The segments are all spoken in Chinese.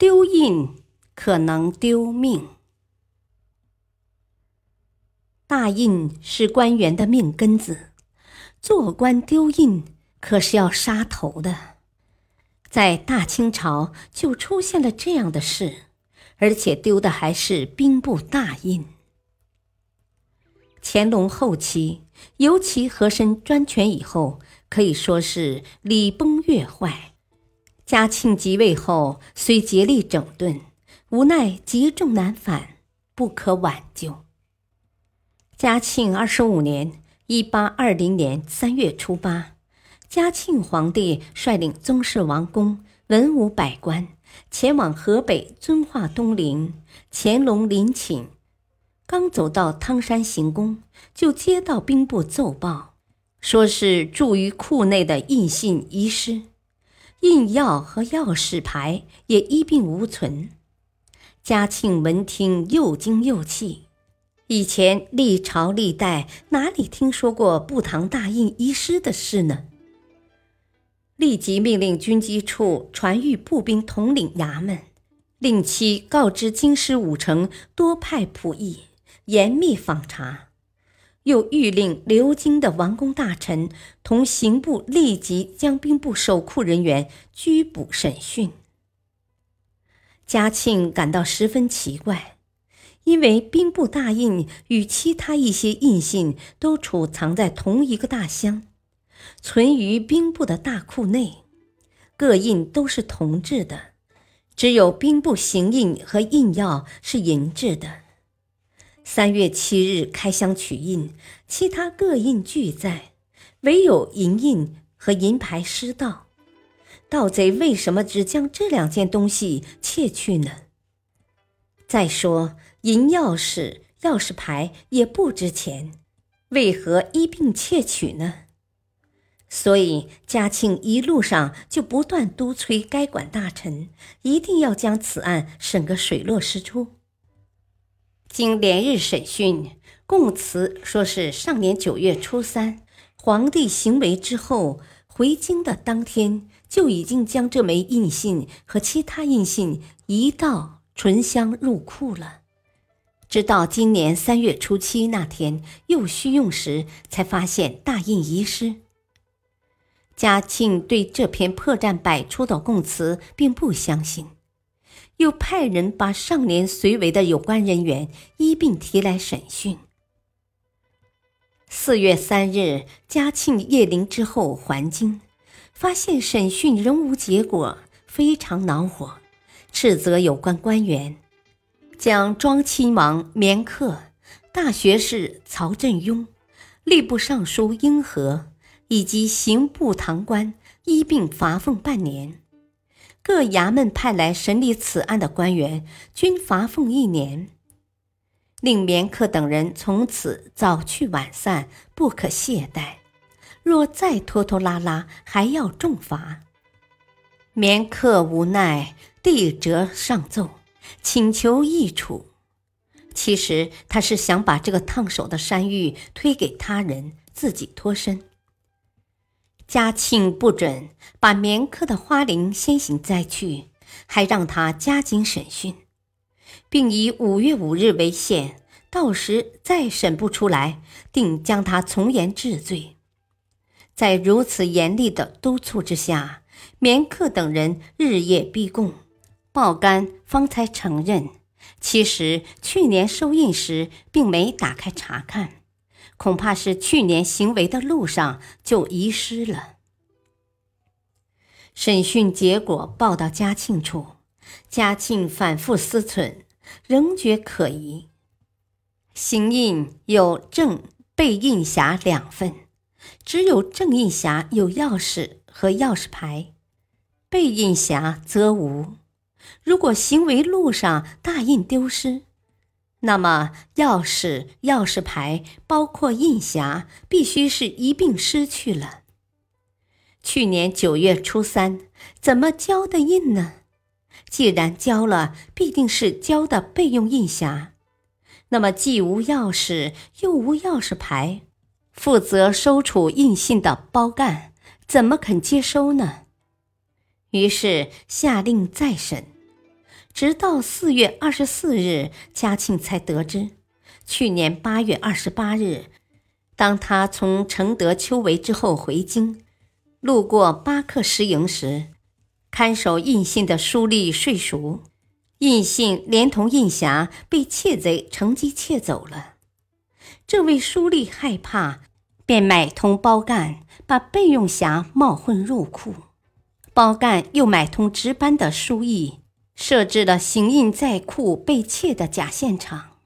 丢印可能丢命。大印是官员的命根子，做官丢印可是要杀头的。在大清朝就出现了这样的事，而且丢的还是兵部大印。乾隆后期，尤其和珅专权以后。可以说是礼崩乐坏。嘉庆即位后，虽竭力整顿，无奈积重难返，不可挽救。嘉庆二十五年（一八二零年）三月初八，嘉庆皇帝率领宗室王公、文武百官前往河北遵化东陵，乾隆临寝，刚走到汤山行宫，就接到兵部奏报。说是贮于库内的印信遗失，印药和钥匙牌也一并无存。嘉庆闻听又惊又气，以前历朝历代哪里听说过布堂大印遗失的事呢？立即命令军机处传谕步兵统领衙门，令其告知京师五城多派仆役，严密访查。又谕令留京的王公大臣同刑部立即将兵部守库人员拘捕审讯。嘉庆感到十分奇怪，因为兵部大印与其他一些印信都储藏在同一个大箱，存于兵部的大库内，各印都是铜制的，只有兵部行印和印钥是银制的。三月七日开箱取印，其他各印俱在，唯有银印和银牌失盗。盗贼为什么只将这两件东西窃去呢？再说银钥匙、钥匙牌也不值钱，为何一并窃取呢？所以嘉庆一路上就不断督催该管大臣，一定要将此案审个水落石出。经连日审讯，供词说是上年九月初三，皇帝行为之后回京的当天，就已经将这枚印信和其他印信移到存箱入库了。直到今年三月初七那天又需用时，才发现大印遗失。嘉庆对这篇破绽百出的供词并不相信。又派人把上年随围的有关人员一并提来审讯。四月三日，嘉庆谒陵之后还京，发现审讯仍无结果，非常恼火，斥责有关官员，将庄亲王绵克、大学士曹振庸、吏部尚书英和以及刑部堂官一并罚俸半年。各衙门派来审理此案的官员均罚俸一年，令绵客等人从此早去晚散，不可懈怠。若再拖拖拉拉，还要重罚。绵克无奈，递折上奏，请求议处。其实他是想把这个烫手的山芋推给他人，自己脱身。嘉庆不准把绵克的花翎先行摘去，还让他加紧审讯，并以五月五日为限，到时再审不出来，定将他从严治罪。在如此严厉的督促之下，绵克等人日夜逼供，报干方才承认，其实去年收印时并没打开查看。恐怕是去年行为的路上就遗失了。审讯结果报到嘉庆处，嘉庆反复思忖，仍觉可疑。行印有正背印匣两份，只有正印匣有钥匙和钥匙牌，背印匣则无。如果行为路上大印丢失，那么钥匙、钥匙牌包括印匣，必须是一并失去了。去年九月初三，怎么交的印呢？既然交了，必定是交的备用印匣。那么既无钥匙，又无钥匙牌，负责收储印信的包干怎么肯接收呢？于是下令再审。直到四月二十四日，嘉庆才得知，去年八月二十八日，当他从承德秋围之后回京，路过巴克石营时，看守印信的书吏睡熟，印信连同印匣被窃贼乘机窃走了。这位书吏害怕，便买通包干，把备用匣冒混入库。包干又买通值班的书役。设置了行印在库被窃的假现场。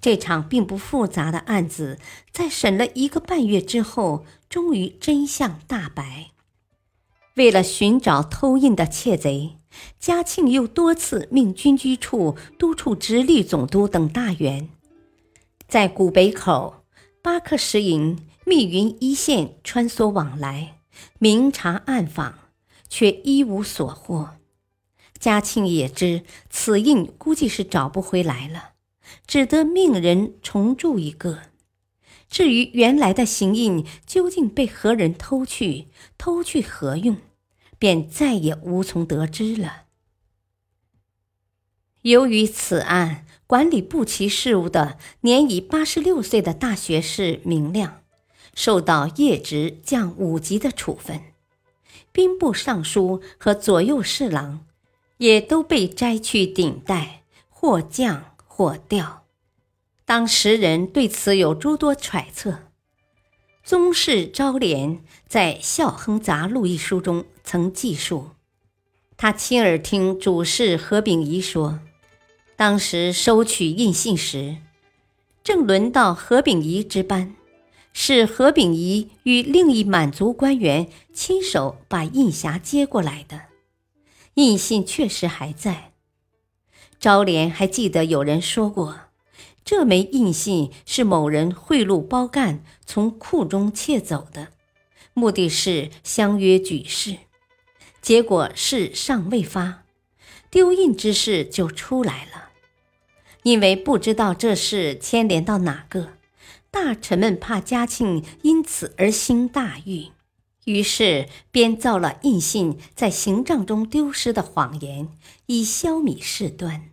这场并不复杂的案子，在审了一个半月之后，终于真相大白。为了寻找偷印的窃贼，嘉庆又多次命军机处督促直隶总督等大员，在古北口、巴克石营、密云一线穿梭往来，明察暗访，却一无所获。嘉庆也知此印估计是找不回来了，只得命人重铸一个。至于原来的行印究竟被何人偷去，偷去何用，便再也无从得知了。由于此案管理部旗事务的年已八十六岁的大学士明亮，受到业职降五级的处分，兵部尚书和左右侍郎。也都被摘去顶戴，或降或调。当时人对此有诸多揣测。宗室昭廉在《孝亨杂录》一书中曾记述，他亲耳听主事何秉仪说，当时收取印信时，正轮到何秉仪值班，是何秉仪与另一满族官员亲手把印匣接过来的。印信确实还在。昭廉还记得有人说过，这枚印信是某人贿赂包干从库中窃走的，目的是相约举事。结果事尚未发，丢印之事就出来了。因为不知道这事牵连到哪个，大臣们怕嘉庆因此而兴大狱。于是编造了印信在行帐中丢失的谎言，以消弭事端。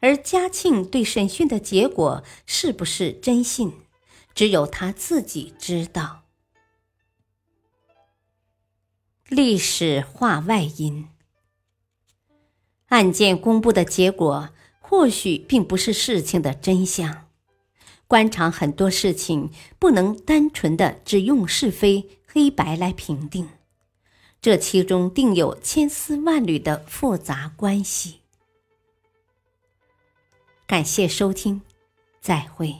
而嘉庆对审讯的结果是不是真信，只有他自己知道。历史话外音：案件公布的结果或许并不是事情的真相。官场很多事情不能单纯的只用是非。黑白来评定，这其中定有千丝万缕的复杂关系。感谢收听，再会。